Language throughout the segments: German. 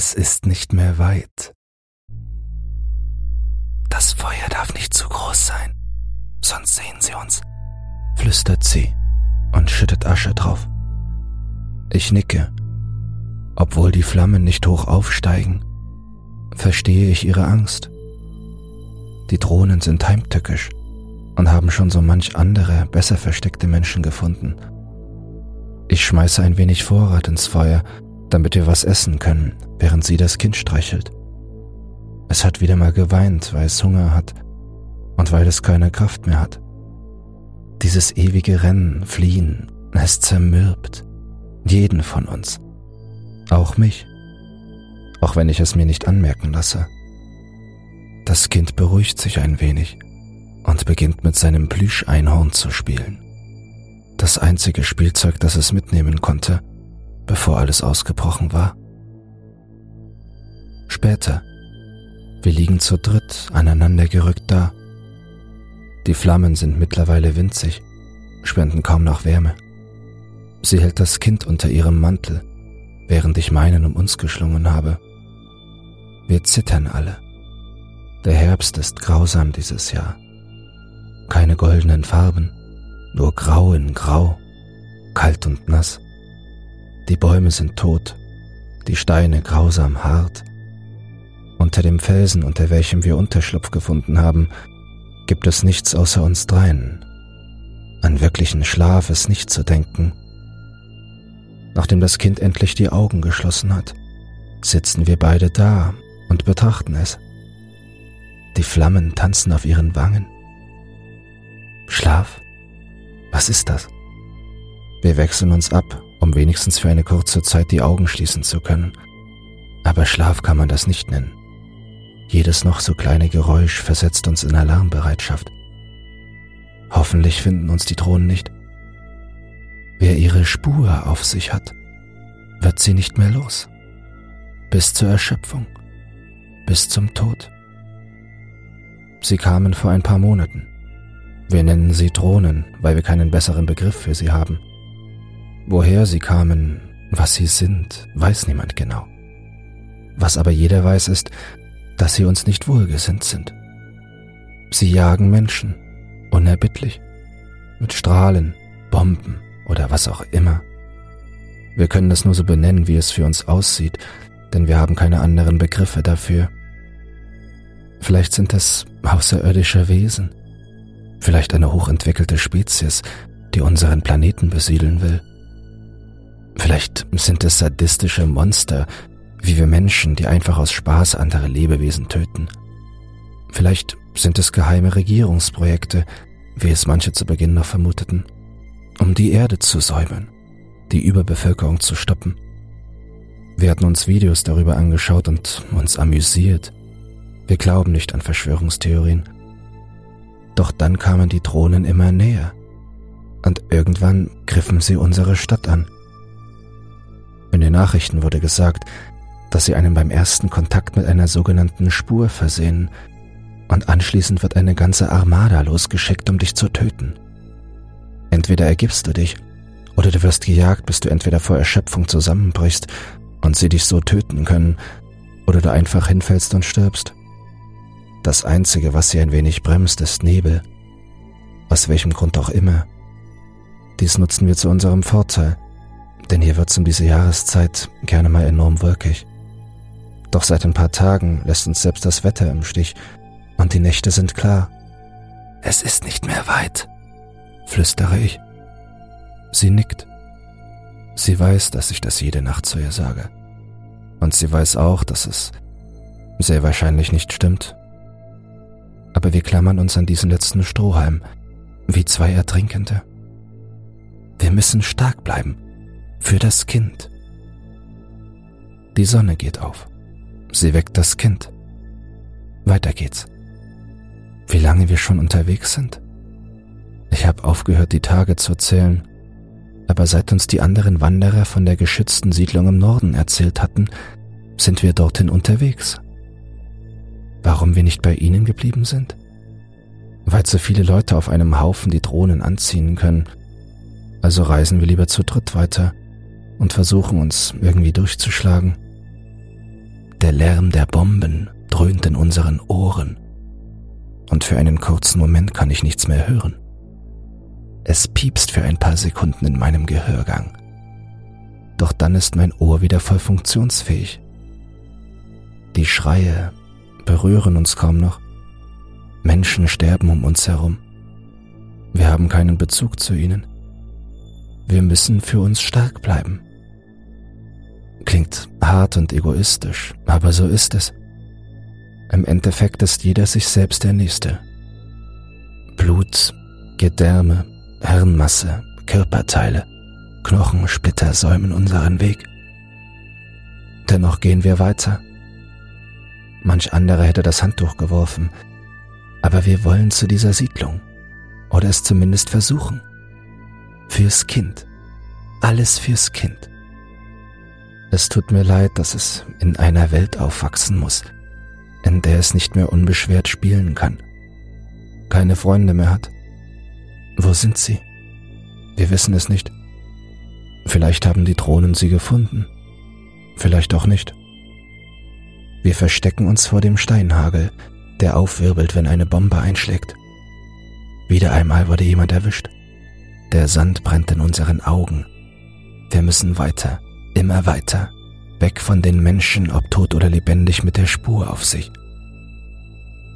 Es ist nicht mehr weit. Das Feuer darf nicht zu groß sein, sonst sehen sie uns, flüstert sie und schüttet Asche drauf. Ich nicke. Obwohl die Flammen nicht hoch aufsteigen, verstehe ich ihre Angst. Die Drohnen sind heimtückisch und haben schon so manch andere, besser versteckte Menschen gefunden. Ich schmeiße ein wenig Vorrat ins Feuer, damit wir was essen können, während sie das Kind streichelt. Es hat wieder mal geweint, weil es Hunger hat und weil es keine Kraft mehr hat. Dieses ewige Rennen, Fliehen, es zermürbt jeden von uns. Auch mich. Auch wenn ich es mir nicht anmerken lasse. Das Kind beruhigt sich ein wenig und beginnt mit seinem Plüscheinhorn zu spielen. Das einzige Spielzeug, das es mitnehmen konnte, bevor alles ausgebrochen war. Später. Wir liegen zu dritt aneinandergerückt da. Die Flammen sind mittlerweile winzig, spenden kaum noch Wärme. Sie hält das Kind unter ihrem Mantel, während ich meinen um uns geschlungen habe. Wir zittern alle. Der Herbst ist grausam dieses Jahr. Keine goldenen Farben, nur grau in grau, kalt und nass. Die Bäume sind tot, die Steine grausam hart. Unter dem Felsen, unter welchem wir Unterschlupf gefunden haben, gibt es nichts außer uns dreien. An wirklichen Schlaf ist nicht zu denken, Nachdem das Kind endlich die Augen geschlossen hat, sitzen wir beide da und betrachten es. Die Flammen tanzen auf ihren Wangen. Schlaf? Was ist das? Wir wechseln uns ab, um wenigstens für eine kurze Zeit die Augen schließen zu können. Aber Schlaf kann man das nicht nennen. Jedes noch so kleine Geräusch versetzt uns in Alarmbereitschaft. Hoffentlich finden uns die Drohnen nicht. Wer ihre Spur auf sich hat, wird sie nicht mehr los. Bis zur Erschöpfung, bis zum Tod. Sie kamen vor ein paar Monaten. Wir nennen sie Drohnen, weil wir keinen besseren Begriff für sie haben. Woher sie kamen, was sie sind, weiß niemand genau. Was aber jeder weiß ist, dass sie uns nicht wohlgesinnt sind. Sie jagen Menschen, unerbittlich, mit Strahlen, Bomben, oder was auch immer. Wir können es nur so benennen, wie es für uns aussieht, denn wir haben keine anderen Begriffe dafür. Vielleicht sind es außerirdische Wesen, vielleicht eine hochentwickelte Spezies, die unseren Planeten besiedeln will. Vielleicht sind es sadistische Monster, wie wir Menschen, die einfach aus Spaß andere Lebewesen töten. Vielleicht sind es geheime Regierungsprojekte, wie es manche zu Beginn noch vermuteten um die Erde zu säubern, die Überbevölkerung zu stoppen. Wir hatten uns Videos darüber angeschaut und uns amüsiert. Wir glauben nicht an Verschwörungstheorien. Doch dann kamen die Drohnen immer näher und irgendwann griffen sie unsere Stadt an. In den Nachrichten wurde gesagt, dass sie einen beim ersten Kontakt mit einer sogenannten Spur versehen und anschließend wird eine ganze Armada losgeschickt, um dich zu töten. Entweder ergibst du dich, oder du wirst gejagt, bis du entweder vor Erschöpfung zusammenbrichst und sie dich so töten können, oder du einfach hinfällst und stirbst. Das Einzige, was sie ein wenig bremst, ist Nebel. Aus welchem Grund auch immer. Dies nutzen wir zu unserem Vorteil, denn hier wird's um diese Jahreszeit gerne mal enorm wolkig. Doch seit ein paar Tagen lässt uns selbst das Wetter im Stich und die Nächte sind klar. Es ist nicht mehr weit flüstere ich. Sie nickt. Sie weiß, dass ich das jede Nacht zu ihr sage. Und sie weiß auch, dass es sehr wahrscheinlich nicht stimmt. Aber wir klammern uns an diesen letzten Strohhalm, wie zwei Ertrinkende. Wir müssen stark bleiben, für das Kind. Die Sonne geht auf. Sie weckt das Kind. Weiter geht's. Wie lange wir schon unterwegs sind? Ich habe aufgehört, die Tage zu zählen, aber seit uns die anderen Wanderer von der geschützten Siedlung im Norden erzählt hatten, sind wir dorthin unterwegs. Warum wir nicht bei ihnen geblieben sind? Weil so viele Leute auf einem Haufen die Drohnen anziehen können. Also reisen wir lieber zu dritt weiter und versuchen uns irgendwie durchzuschlagen. Der Lärm der Bomben dröhnt in unseren Ohren. Und für einen kurzen Moment kann ich nichts mehr hören. Es piepst für ein paar Sekunden in meinem Gehörgang. Doch dann ist mein Ohr wieder voll funktionsfähig. Die Schreie berühren uns kaum noch. Menschen sterben um uns herum. Wir haben keinen Bezug zu ihnen. Wir müssen für uns stark bleiben. Klingt hart und egoistisch, aber so ist es. Im Endeffekt ist jeder sich selbst der Nächste. Blut, Gedärme, Hirnmasse, Körperteile, Knochensplitter säumen unseren Weg. Dennoch gehen wir weiter. Manch anderer hätte das Handtuch geworfen, aber wir wollen zu dieser Siedlung oder es zumindest versuchen. Fürs Kind. Alles fürs Kind. Es tut mir leid, dass es in einer Welt aufwachsen muss, in der es nicht mehr unbeschwert spielen kann, keine Freunde mehr hat. Wo sind sie? Wir wissen es nicht. Vielleicht haben die Drohnen sie gefunden, vielleicht auch nicht. Wir verstecken uns vor dem Steinhagel, der aufwirbelt, wenn eine Bombe einschlägt. Wieder einmal wurde jemand erwischt. Der Sand brennt in unseren Augen. Wir müssen weiter, immer weiter, weg von den Menschen, ob tot oder lebendig, mit der Spur auf sich.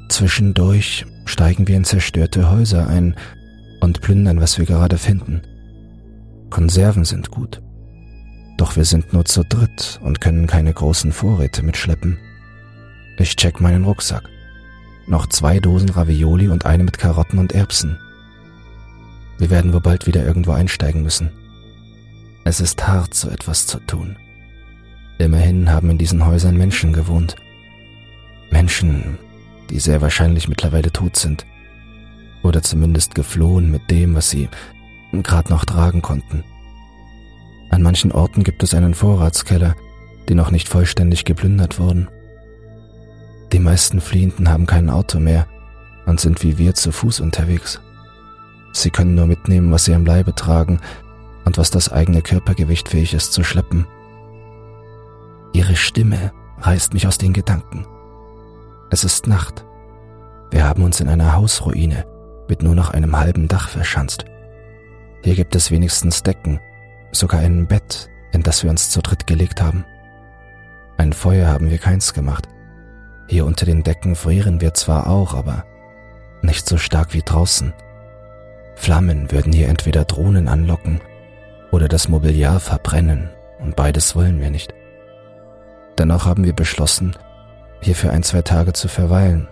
Zwischendurch steigen wir in zerstörte Häuser ein und plündern, was wir gerade finden. Konserven sind gut. Doch wir sind nur zu dritt und können keine großen Vorräte mitschleppen. Ich check meinen Rucksack. Noch zwei Dosen Ravioli und eine mit Karotten und Erbsen. Wir werden wohl bald wieder irgendwo einsteigen müssen. Es ist hart, so etwas zu tun. Immerhin haben in diesen Häusern Menschen gewohnt. Menschen, die sehr wahrscheinlich mittlerweile tot sind. Oder zumindest geflohen mit dem, was sie gerade noch tragen konnten. An manchen Orten gibt es einen Vorratskeller, die noch nicht vollständig geplündert wurden. Die meisten Fliehenden haben kein Auto mehr und sind wie wir zu Fuß unterwegs. Sie können nur mitnehmen, was sie am Leibe tragen und was das eigene Körpergewicht fähig ist zu schleppen. Ihre Stimme reißt mich aus den Gedanken. Es ist Nacht. Wir haben uns in einer Hausruine mit nur noch einem halben Dach verschanzt. Hier gibt es wenigstens Decken, sogar ein Bett, in das wir uns zu dritt gelegt haben. Ein Feuer haben wir keins gemacht. Hier unter den Decken frieren wir zwar auch, aber nicht so stark wie draußen. Flammen würden hier entweder Drohnen anlocken oder das Mobiliar verbrennen, und beides wollen wir nicht. Dennoch haben wir beschlossen, hier für ein, zwei Tage zu verweilen,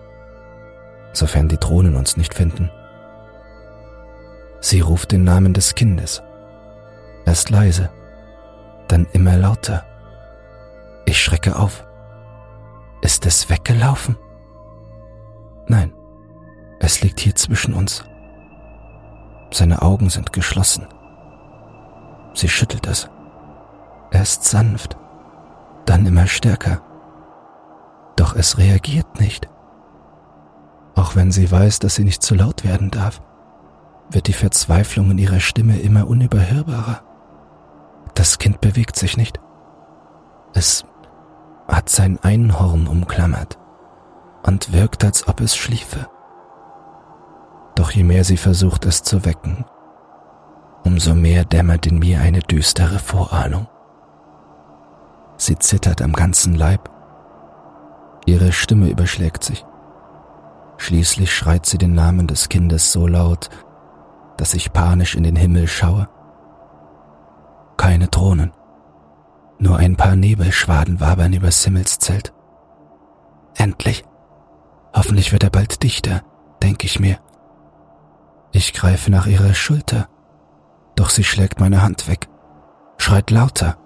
sofern die Drohnen uns nicht finden. Sie ruft den Namen des Kindes. Erst leise, dann immer lauter. Ich schrecke auf. Ist es weggelaufen? Nein, es liegt hier zwischen uns. Seine Augen sind geschlossen. Sie schüttelt es. Er ist sanft, dann immer stärker. Doch es reagiert nicht. Auch wenn sie weiß, dass sie nicht zu laut werden darf, wird die Verzweiflung in ihrer Stimme immer unüberhörbarer. Das Kind bewegt sich nicht. Es hat sein Einhorn umklammert und wirkt, als ob es schliefe. Doch je mehr sie versucht, es zu wecken, umso mehr dämmert in mir eine düstere Vorahnung. Sie zittert am ganzen Leib. Ihre Stimme überschlägt sich. Schließlich schreit sie den Namen des Kindes so laut, dass ich panisch in den Himmel schaue. Keine Drohnen. Nur ein paar Nebelschwaden wabern übers Himmelszelt. Endlich. Hoffentlich wird er bald dichter, denke ich mir. Ich greife nach ihrer Schulter, doch sie schlägt meine Hand weg, schreit lauter.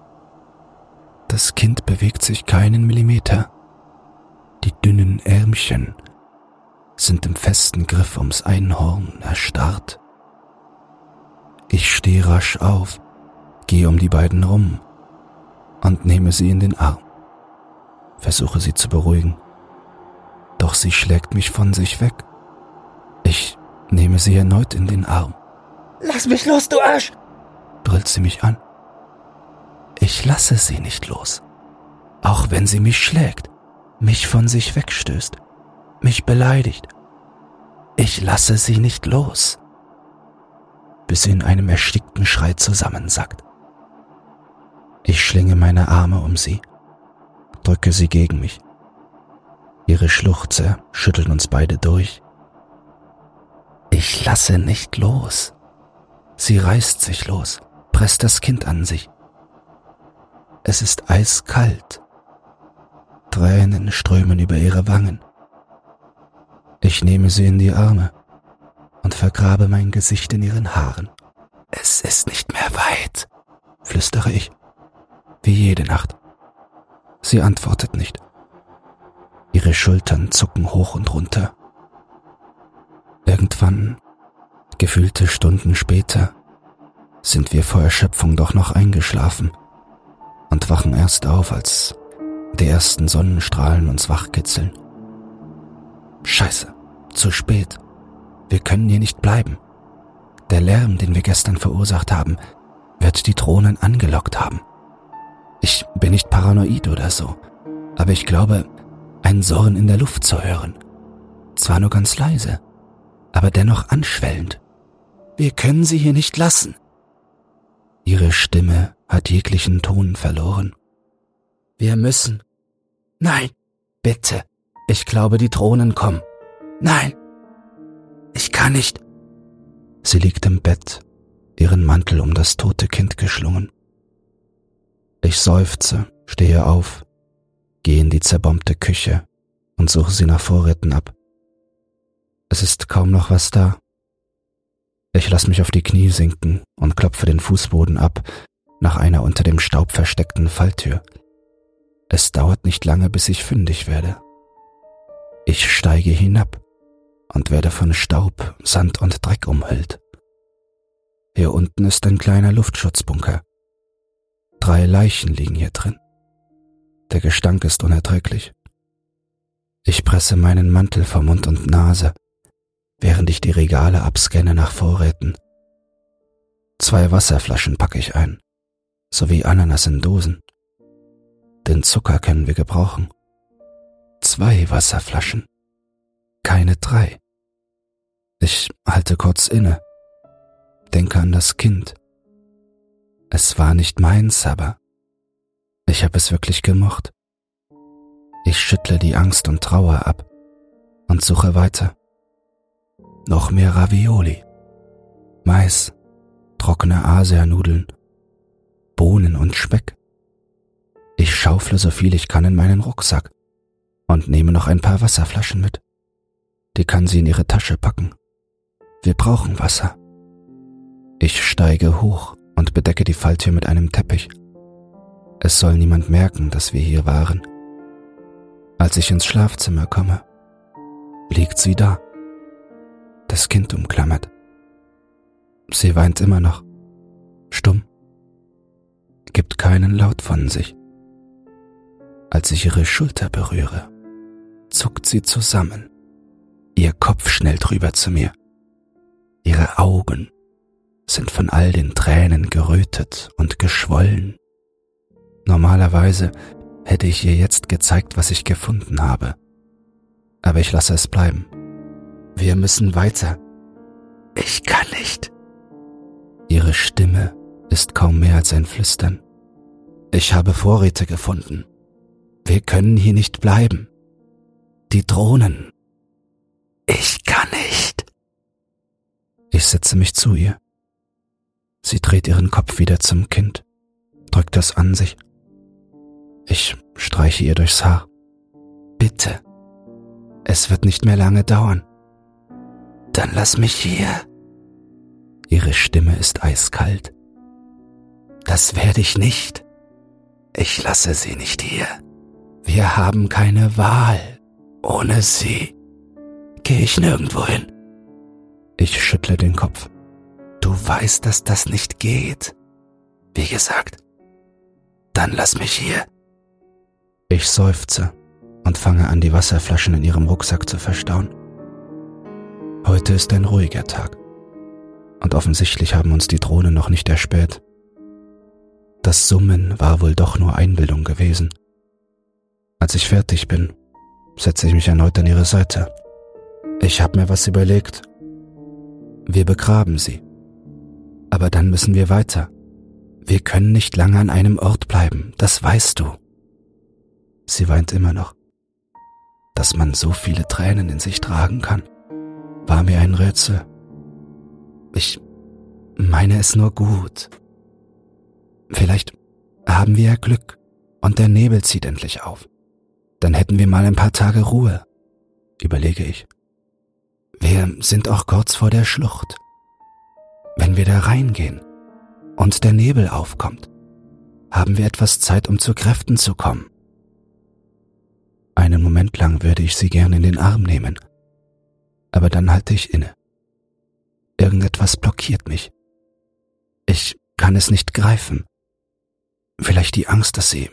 Das Kind bewegt sich keinen Millimeter. Die dünnen Ärmchen sind im festen Griff ums Einhorn erstarrt. Ich stehe rasch auf, gehe um die beiden rum und nehme sie in den Arm, versuche sie zu beruhigen. Doch sie schlägt mich von sich weg. Ich nehme sie erneut in den Arm. Lass mich los, du Arsch! brüllt sie mich an. Ich lasse sie nicht los, auch wenn sie mich schlägt. mich von sich wegstößt, mich beleidigt. Ich lasse sie nicht los, bis sie in einem erstickten Schrei zusammensackt. Ich schlinge meine Arme um sie, drücke sie gegen mich. Ihre Schluchze schütteln uns beide durch. Ich lasse nicht los. Sie reißt sich los, presst das Kind an sich. Es ist eiskalt. Tränen strömen über ihre Wangen. Ich nehme sie in die Arme und vergrabe mein Gesicht in ihren Haaren. Es ist nicht mehr weit, flüstere ich, wie jede Nacht. Sie antwortet nicht. Ihre Schultern zucken hoch und runter. Irgendwann, gefühlte Stunden später, sind wir vor Erschöpfung doch noch eingeschlafen und wachen erst auf, als die ersten Sonnenstrahlen uns wachkitzeln. Scheiße, zu spät. Wir können hier nicht bleiben. Der Lärm, den wir gestern verursacht haben, wird die Drohnen angelockt haben. Ich bin nicht paranoid oder so, aber ich glaube, ein Surren in der Luft zu hören. Zwar nur ganz leise, aber dennoch anschwellend. Wir können sie hier nicht lassen. Ihre Stimme hat jeglichen Ton verloren. Wir müssen. Nein, bitte. Ich glaube, die Drohnen kommen. Nein. Ich kann nicht. Sie liegt im Bett, ihren Mantel um das tote Kind geschlungen. Ich seufze, stehe auf, gehe in die zerbombte Küche und suche sie nach Vorräten ab. Es ist kaum noch was da. Ich lasse mich auf die Knie sinken und klopfe den Fußboden ab nach einer unter dem Staub versteckten Falltür. Es dauert nicht lange, bis ich fündig werde. Ich steige hinab und werde von Staub, Sand und Dreck umhüllt. Hier unten ist ein kleiner Luftschutzbunker. Drei Leichen liegen hier drin. Der Gestank ist unerträglich. Ich presse meinen Mantel vor Mund und Nase, während ich die Regale abscanne nach Vorräten. Zwei Wasserflaschen packe ich ein, sowie Ananas in Dosen. Den Zucker können wir gebrauchen. Zwei Wasserflaschen, keine drei. Ich halte kurz inne, denke an das Kind, es war nicht meins, aber ich habe es wirklich gemocht. Ich schüttle die Angst und Trauer ab und suche weiter. Noch mehr Ravioli, Mais, trockene Asianudeln, Bohnen und Speck. Ich schaufle so viel ich kann in meinen Rucksack und nehme noch ein paar Wasserflaschen mit. Die kann sie in ihre Tasche packen. Wir brauchen Wasser. Ich steige hoch und bedecke die Falltür mit einem Teppich. Es soll niemand merken, dass wir hier waren. Als ich ins Schlafzimmer komme, liegt sie da, das Kind umklammert. Sie weint immer noch, stumm, gibt keinen Laut von sich. Als ich ihre Schulter berühre, zuckt sie zusammen, ihr Kopf schnellt rüber zu mir, ihre Augen sind von all den Tränen gerötet und geschwollen. Normalerweise hätte ich ihr jetzt gezeigt, was ich gefunden habe. Aber ich lasse es bleiben. Wir müssen weiter. Ich kann nicht. Ihre Stimme ist kaum mehr als ein Flüstern. Ich habe Vorräte gefunden. Wir können hier nicht bleiben. Die Drohnen. Ich kann nicht. Ich setze mich zu ihr. Sie dreht ihren Kopf wieder zum Kind, drückt es an sich. Ich streiche ihr durchs Haar. Bitte. Es wird nicht mehr lange dauern. Dann lass mich hier. Ihre Stimme ist eiskalt. Das werde ich nicht. Ich lasse sie nicht hier. Wir haben keine Wahl. Ohne sie gehe ich nirgendwo hin. Ich schüttle den Kopf. Du weißt, dass das nicht geht. Wie gesagt, dann lass mich hier. Ich seufze und fange an, die Wasserflaschen in ihrem Rucksack zu verstauen. Heute ist ein ruhiger Tag. Und offensichtlich haben uns die Drohnen noch nicht erspäht. Das Summen war wohl doch nur Einbildung gewesen. Als ich fertig bin, setze ich mich erneut an ihre Seite. Ich habe mir was überlegt. Wir begraben sie. Aber dann müssen wir weiter. Wir können nicht lange an einem Ort bleiben, das weißt du. Sie weint immer noch. Dass man so viele Tränen in sich tragen kann, war mir ein Rätsel. Ich meine es nur gut. Vielleicht haben wir ja Glück und der Nebel zieht endlich auf. Dann hätten wir mal ein paar Tage Ruhe, überlege ich. Wir sind auch kurz vor der Schlucht. Wenn wir da reingehen und der Nebel aufkommt, haben wir etwas Zeit, um zu Kräften zu kommen. Einen Moment lang würde ich sie gern in den Arm nehmen, aber dann halte ich inne. Irgendetwas blockiert mich. Ich kann es nicht greifen. Vielleicht die Angst, dass sie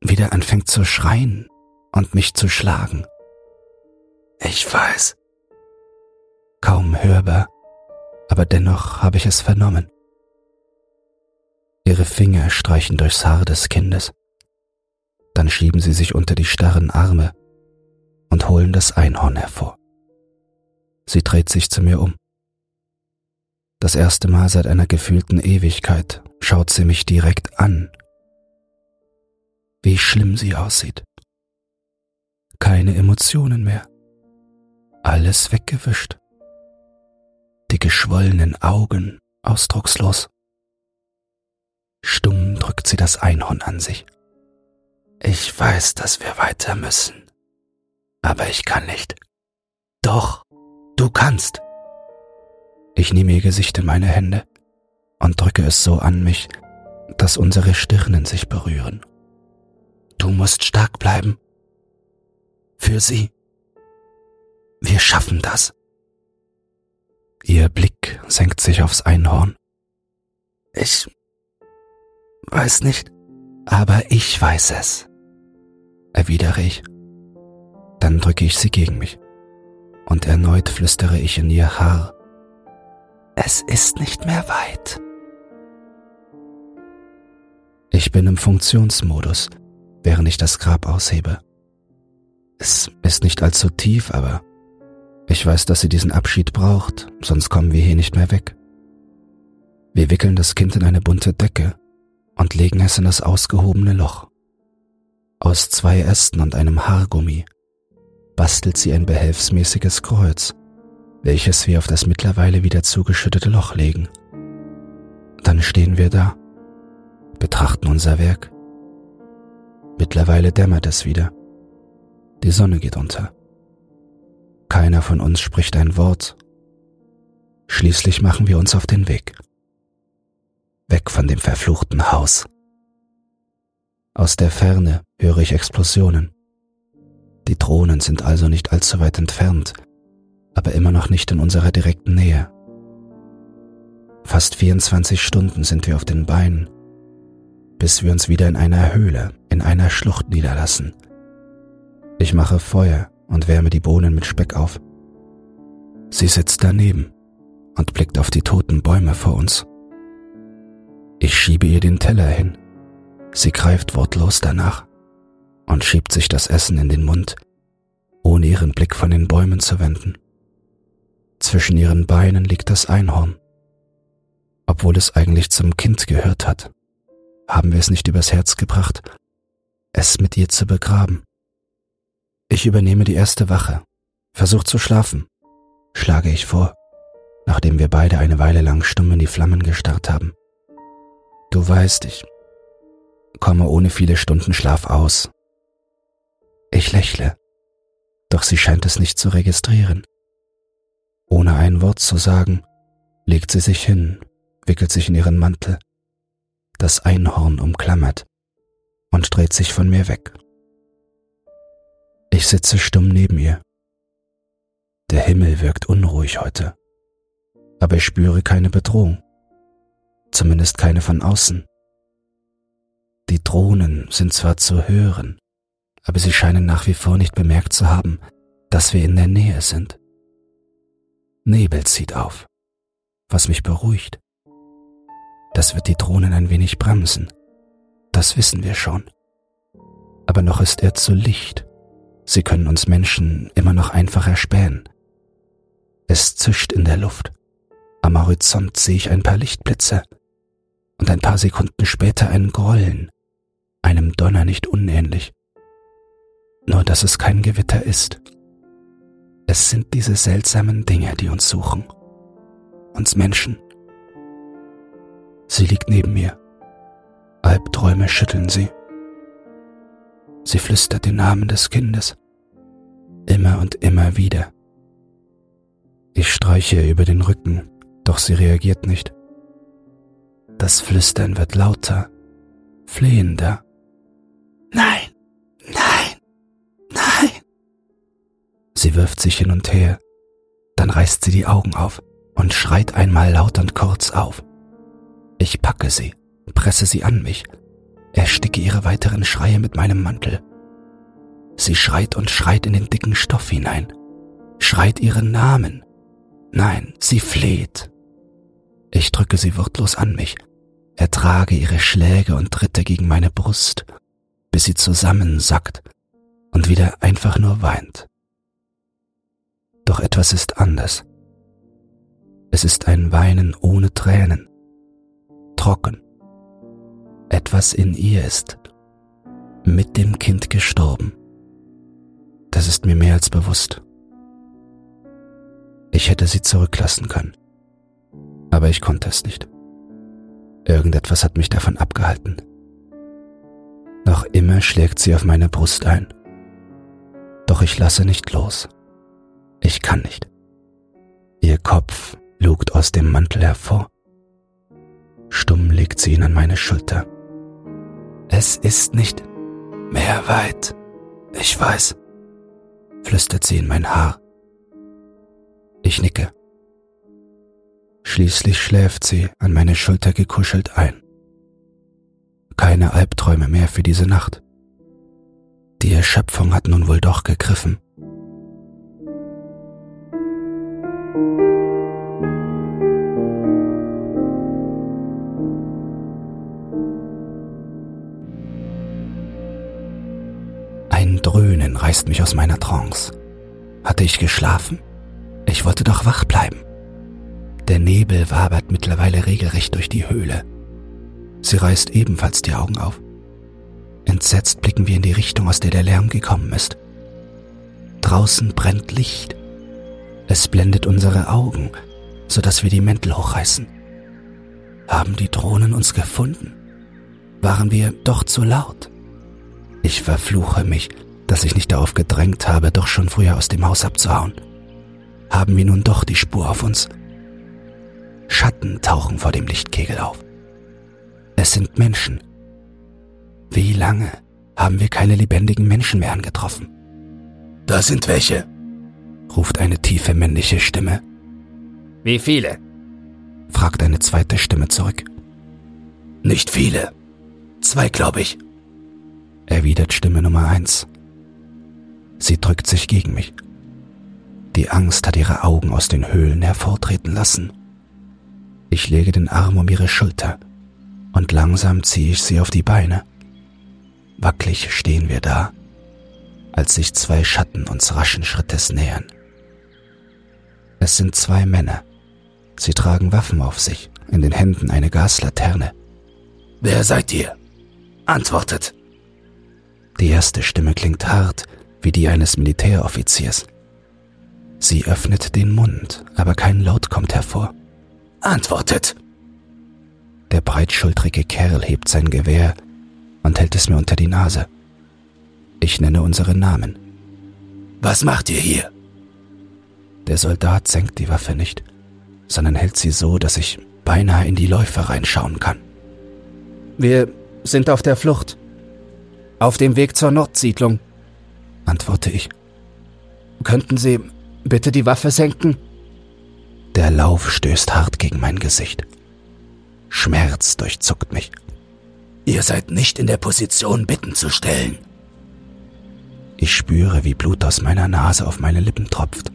wieder anfängt zu schreien und mich zu schlagen. Ich weiß. Kaum hörbar, aber dennoch habe ich es vernommen. Ihre Finger streichen durchs Haar des Kindes. Dann schieben sie sich unter die starren Arme und holen das Einhorn hervor. Sie dreht sich zu mir um. Das erste Mal seit einer gefühlten Ewigkeit schaut sie mich direkt an. Wie schlimm sie aussieht. Keine Emotionen mehr. Alles weggewischt. Die geschwollenen Augen ausdruckslos. Stumm drückt sie das Einhorn an sich. Ich weiß, dass wir weiter müssen. Aber ich kann nicht. Doch, du kannst. Ich nehme ihr Gesicht in meine Hände und drücke es so an mich, dass unsere Stirnen sich berühren. Du musst stark bleiben. Für sie. Wir schaffen das. Ihr Blick senkt sich aufs Einhorn. Ich weiß nicht, aber ich weiß es, erwidere ich. Dann drücke ich sie gegen mich und erneut flüstere ich in ihr Haar. Es ist nicht mehr weit. Ich bin im Funktionsmodus, während ich das Grab aushebe. Es ist nicht allzu tief, aber ich weiß, dass sie diesen Abschied braucht, sonst kommen wir hier nicht mehr weg. Wir wickeln das Kind in eine bunte Decke und legen es in das ausgehobene Loch. Aus zwei Ästen und einem Haargummi bastelt sie ein behelfsmäßiges Kreuz, welches wir auf das mittlerweile wieder zugeschüttete Loch legen. Dann stehen wir da, betrachten unser Werk. Mittlerweile dämmert es wieder. Die Sonne geht unter. Keiner von uns spricht ein Wort. Schließlich machen wir uns auf den Weg weg von dem verfluchten Haus. Aus der Ferne höre ich Explosionen. Die Drohnen sind also nicht allzu weit entfernt, aber immer noch nicht in unserer direkten Nähe. Fast 24 Stunden sind wir auf den Beinen, bis wir uns wieder in einer Höhle, in einer Schlucht niederlassen. Ich mache Feuer und wärme die Bohnen mit Speck auf. Sie sitzt daneben und blickt auf die toten Bäume vor uns. Ich schiebe ihr den Teller hin. Sie greift wortlos danach und schiebt sich das Essen in den Mund, ohne ihren Blick von den Bäumen zu wenden. Zwischen ihren Beinen liegt das Einhorn. Obwohl es eigentlich zum Kind gehört hat, haben wir es nicht übers Herz gebracht, es mit ihr zu begraben. Ich übernehme die erste Wache, versuch zu schlafen, schlage ich vor, nachdem wir beide eine Weile lang stumm in die Flammen gestarrt haben. Du weißt, ich komme ohne viele Stunden Schlaf aus. Ich lächle, doch sie scheint es nicht zu registrieren. Ohne ein Wort zu sagen, legt sie sich hin, wickelt sich in ihren Mantel, das Einhorn umklammert und dreht sich von mir weg. Ich sitze stumm neben ihr. Der Himmel wirkt unruhig heute, aber ich spüre keine Bedrohung zumindest keine von außen. Die Drohnen sind zwar zu hören, aber sie scheinen nach wie vor nicht bemerkt zu haben, dass wir in der Nähe sind. Nebel zieht auf, was mich beruhigt. Das wird die Drohnen ein wenig bremsen, das wissen wir schon. Aber noch ist er zu licht, Sie können uns Menschen immer noch einfach erspähen. Es zischt in der Luft. Am Horizont sehe ich ein paar Lichtblitze und ein paar Sekunden später ein Grollen, einem Donner nicht unähnlich. Nur dass es kein Gewitter ist. Es sind diese seltsamen Dinge, die uns suchen. Uns Menschen. Sie liegt neben mir. Albträume schütteln sie. Sie flüstert den Namen des Kindes. Immer und immer wieder. Ich streiche ihr über den Rücken, doch sie reagiert nicht. Das Flüstern wird lauter, flehender. Nein, Sie wirft sich hin und her, dann reißt sie die Augen auf und schreit einmal laut und kurz auf. Ich packe sie, presse sie an mich, ersticke ihre weiteren Schreie mit meinem Mantel. Sie schreit und schreit in den dicken Stoff hinein, schreit ihren Namen. Nein, sie fleht. Ich drücke sie wortlos an mich, ertrage ihre Schläge und Tritte gegen meine Brust, bis sie zusammensackt und wieder einfach nur weint. Doch etwas ist anders. Es ist ein Weinen ohne Tränen, trocken. Etwas in ihr ist mit dem Kind gestorben. Das ist mir mehr als bewusst. Ich hätte sie zurücklassen können, aber ich konnte es nicht. Irgendetwas hat mich davon abgehalten. Noch immer schlägt sie auf meine Brust ein. Doch ich lasse nicht los. Ich kann nicht. Ihr Kopf lugt aus dem Mantel hervor. Stumm legt sie ihn an meine Schulter. Es ist nicht mehr weit. Ich weiß, flüstert sie in mein Haar. Ich nicke. Schließlich schläft sie an meine Schulter gekuschelt ein. Keine Albträume mehr für diese Nacht. Die Erschöpfung hat nun wohl doch gegriffen. Aus meiner Trance. Hatte ich geschlafen? Ich wollte doch wach bleiben. Der Nebel wabert mittlerweile regelrecht durch die Höhle. Sie reißt ebenfalls die Augen auf. Entsetzt blicken wir in die Richtung, aus der der Lärm gekommen ist. Draußen brennt Licht. Es blendet unsere Augen, sodass wir die Mäntel hochreißen. Haben die Drohnen uns gefunden? Waren wir doch zu laut? Ich verfluche mich, dass ich nicht darauf gedrängt habe, doch schon früher aus dem Haus abzuhauen. Haben wir nun doch die Spur auf uns? Schatten tauchen vor dem Lichtkegel auf. Es sind Menschen. Wie lange haben wir keine lebendigen Menschen mehr angetroffen? Da sind welche, ruft eine tiefe männliche Stimme. Wie viele? fragt eine zweite Stimme zurück. Nicht viele. Zwei, glaube ich, erwidert Stimme Nummer eins. Sie drückt sich gegen mich. Die Angst hat ihre Augen aus den Höhlen hervortreten lassen. Ich lege den Arm um ihre Schulter und langsam ziehe ich sie auf die Beine. Wackelig stehen wir da, als sich zwei Schatten uns raschen Schrittes nähern. Es sind zwei Männer. Sie tragen Waffen auf sich, in den Händen eine Gaslaterne. Wer seid ihr? Antwortet. Die erste Stimme klingt hart, wie die eines Militäroffiziers. Sie öffnet den Mund, aber kein Laut kommt hervor. Antwortet. Der breitschultrige Kerl hebt sein Gewehr und hält es mir unter die Nase. Ich nenne unsere Namen. Was macht ihr hier? Der Soldat senkt die Waffe nicht, sondern hält sie so, dass ich beinahe in die Läufe reinschauen kann. Wir sind auf der Flucht. Auf dem Weg zur Nordsiedlung, antworte ich. Könnten Sie bitte die Waffe senken? Der Lauf stößt hart gegen mein Gesicht. Schmerz durchzuckt mich. Ihr seid nicht in der Position, Bitten zu stellen. Ich spüre, wie Blut aus meiner Nase auf meine Lippen tropft.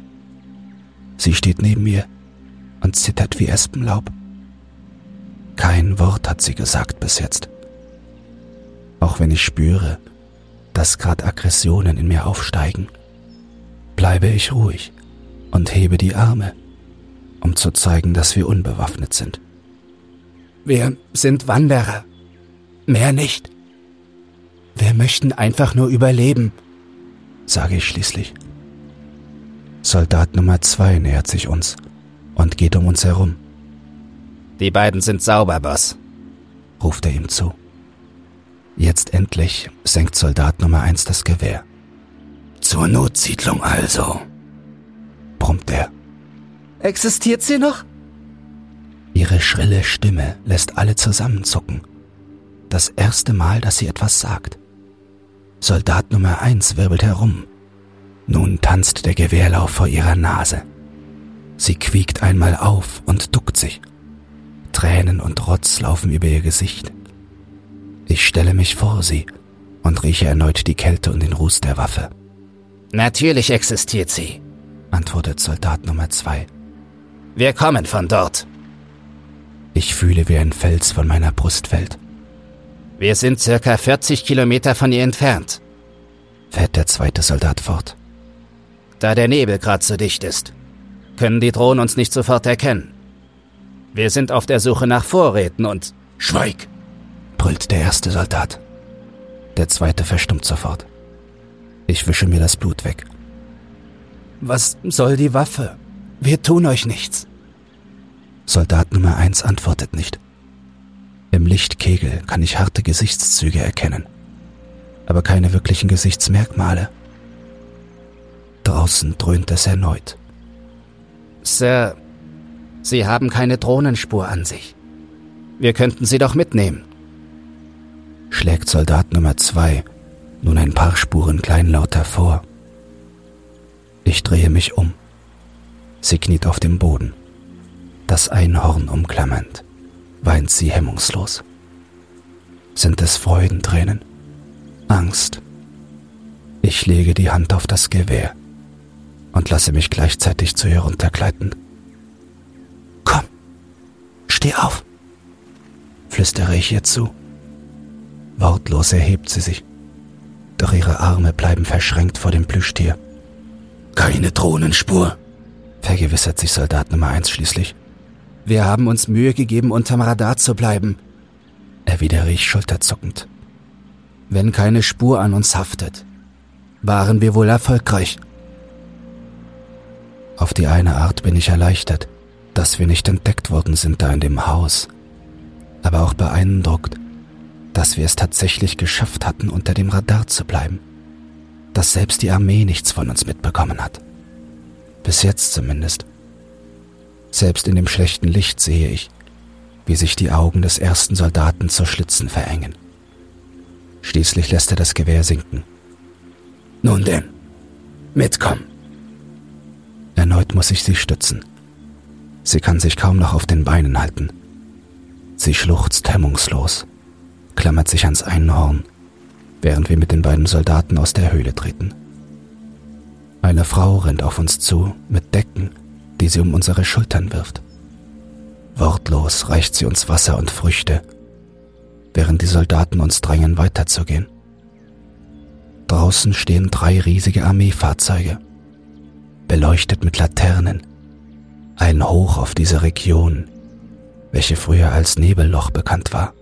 Sie steht neben mir und zittert wie Espenlaub. Kein Wort hat sie gesagt bis jetzt. Auch wenn ich spüre, dass gerade Aggressionen in mir aufsteigen, bleibe ich ruhig und hebe die Arme, um zu zeigen, dass wir unbewaffnet sind. Wir sind Wanderer. Mehr nicht. Wir möchten einfach nur überleben, sage ich schließlich. Soldat Nummer zwei nähert sich uns und geht um uns herum. Die beiden sind sauber, Boss, ruft er ihm zu. Jetzt endlich senkt Soldat Nummer eins das Gewehr. Zur Notsiedlung also, brummt er. Existiert sie noch? Ihre schrille Stimme lässt alle zusammenzucken. Das erste Mal, dass sie etwas sagt. Soldat Nummer eins wirbelt herum. Nun tanzt der Gewehrlauf vor ihrer Nase. Sie quiekt einmal auf und duckt sich. Tränen und Rotz laufen über ihr Gesicht. Ich stelle mich vor sie und rieche erneut die Kälte und den Ruß der Waffe. Natürlich existiert sie, antwortet Soldat Nummer zwei. Wir kommen von dort. Ich fühle, wie ein Fels von meiner Brust fällt. Wir sind circa 40 Kilometer von ihr entfernt, fährt der zweite Soldat fort. Da der Nebel gerade so dicht ist, können die Drohnen uns nicht sofort erkennen. Wir sind auf der Suche nach Vorräten und... Schweig! Brüllt der erste Soldat. Der zweite verstummt sofort. Ich wische mir das Blut weg. Was soll die Waffe? Wir tun euch nichts. Soldat Nummer eins antwortet nicht. Im Lichtkegel kann ich harte Gesichtszüge erkennen, aber keine wirklichen Gesichtsmerkmale. Draußen dröhnt es erneut. Sir, Sie haben keine Drohnenspur an sich. Wir könnten sie doch mitnehmen. Schlägt Soldat Nummer zwei nun ein paar Spuren kleinlaut hervor. Ich drehe mich um. Sie kniet auf dem Boden das Einhorn umklammernd, weint sie hemmungslos. Sind es Freudentränen? Angst? Ich lege die Hand auf das Gewehr und lasse mich gleichzeitig zu ihr runtergleiten. Komm, steh auf, flüstere ich ihr zu. Wortlos erhebt sie sich, doch ihre Arme bleiben verschränkt vor dem Plüschtier. Keine Drohnenspur, vergewissert sich Soldat Nummer eins schließlich. Wir haben uns Mühe gegeben, unterm Radar zu bleiben, erwidere ich schulterzuckend. Wenn keine Spur an uns haftet, waren wir wohl erfolgreich. Auf die eine Art bin ich erleichtert, dass wir nicht entdeckt worden sind da in dem Haus, aber auch beeindruckt, dass wir es tatsächlich geschafft hatten, unter dem Radar zu bleiben, dass selbst die Armee nichts von uns mitbekommen hat. Bis jetzt zumindest. Selbst in dem schlechten Licht sehe ich, wie sich die Augen des ersten Soldaten zu Schlitzen verengen. Schließlich lässt er das Gewehr sinken. Nun denn, mitkommen. Erneut muss ich sie stützen. Sie kann sich kaum noch auf den Beinen halten. Sie schluchzt hemmungslos, klammert sich ans Einhorn, während wir mit den beiden Soldaten aus der Höhle treten. Eine Frau rennt auf uns zu mit Decken die sie um unsere Schultern wirft. Wortlos reicht sie uns Wasser und Früchte, während die Soldaten uns drängen, weiterzugehen. Draußen stehen drei riesige Armeefahrzeuge, beleuchtet mit Laternen, ein Hoch auf diese Region, welche früher als Nebelloch bekannt war.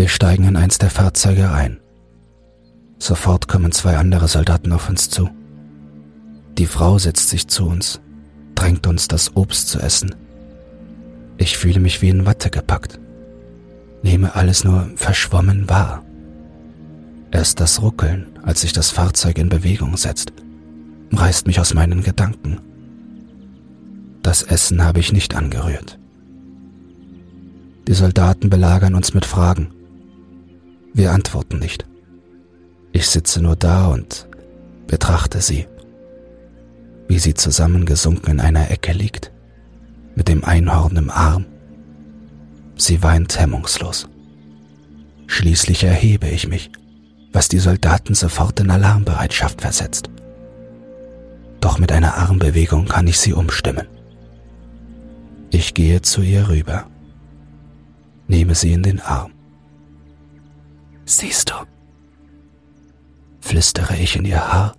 Wir steigen in eins der Fahrzeuge ein. Sofort kommen zwei andere Soldaten auf uns zu. Die Frau setzt sich zu uns drängt uns das Obst zu essen. Ich fühle mich wie in Watte gepackt, nehme alles nur verschwommen wahr. Erst das Ruckeln, als sich das Fahrzeug in Bewegung setzt, reißt mich aus meinen Gedanken. Das Essen habe ich nicht angerührt. Die Soldaten belagern uns mit Fragen. Wir antworten nicht. Ich sitze nur da und betrachte sie wie sie zusammengesunken in einer Ecke liegt, mit dem Einhorn im Arm. Sie weint hemmungslos. Schließlich erhebe ich mich, was die Soldaten sofort in Alarmbereitschaft versetzt. Doch mit einer Armbewegung kann ich sie umstimmen. Ich gehe zu ihr rüber, nehme sie in den Arm. Siehst du, flüstere ich in ihr Haar.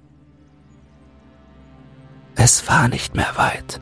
Es war nicht mehr weit.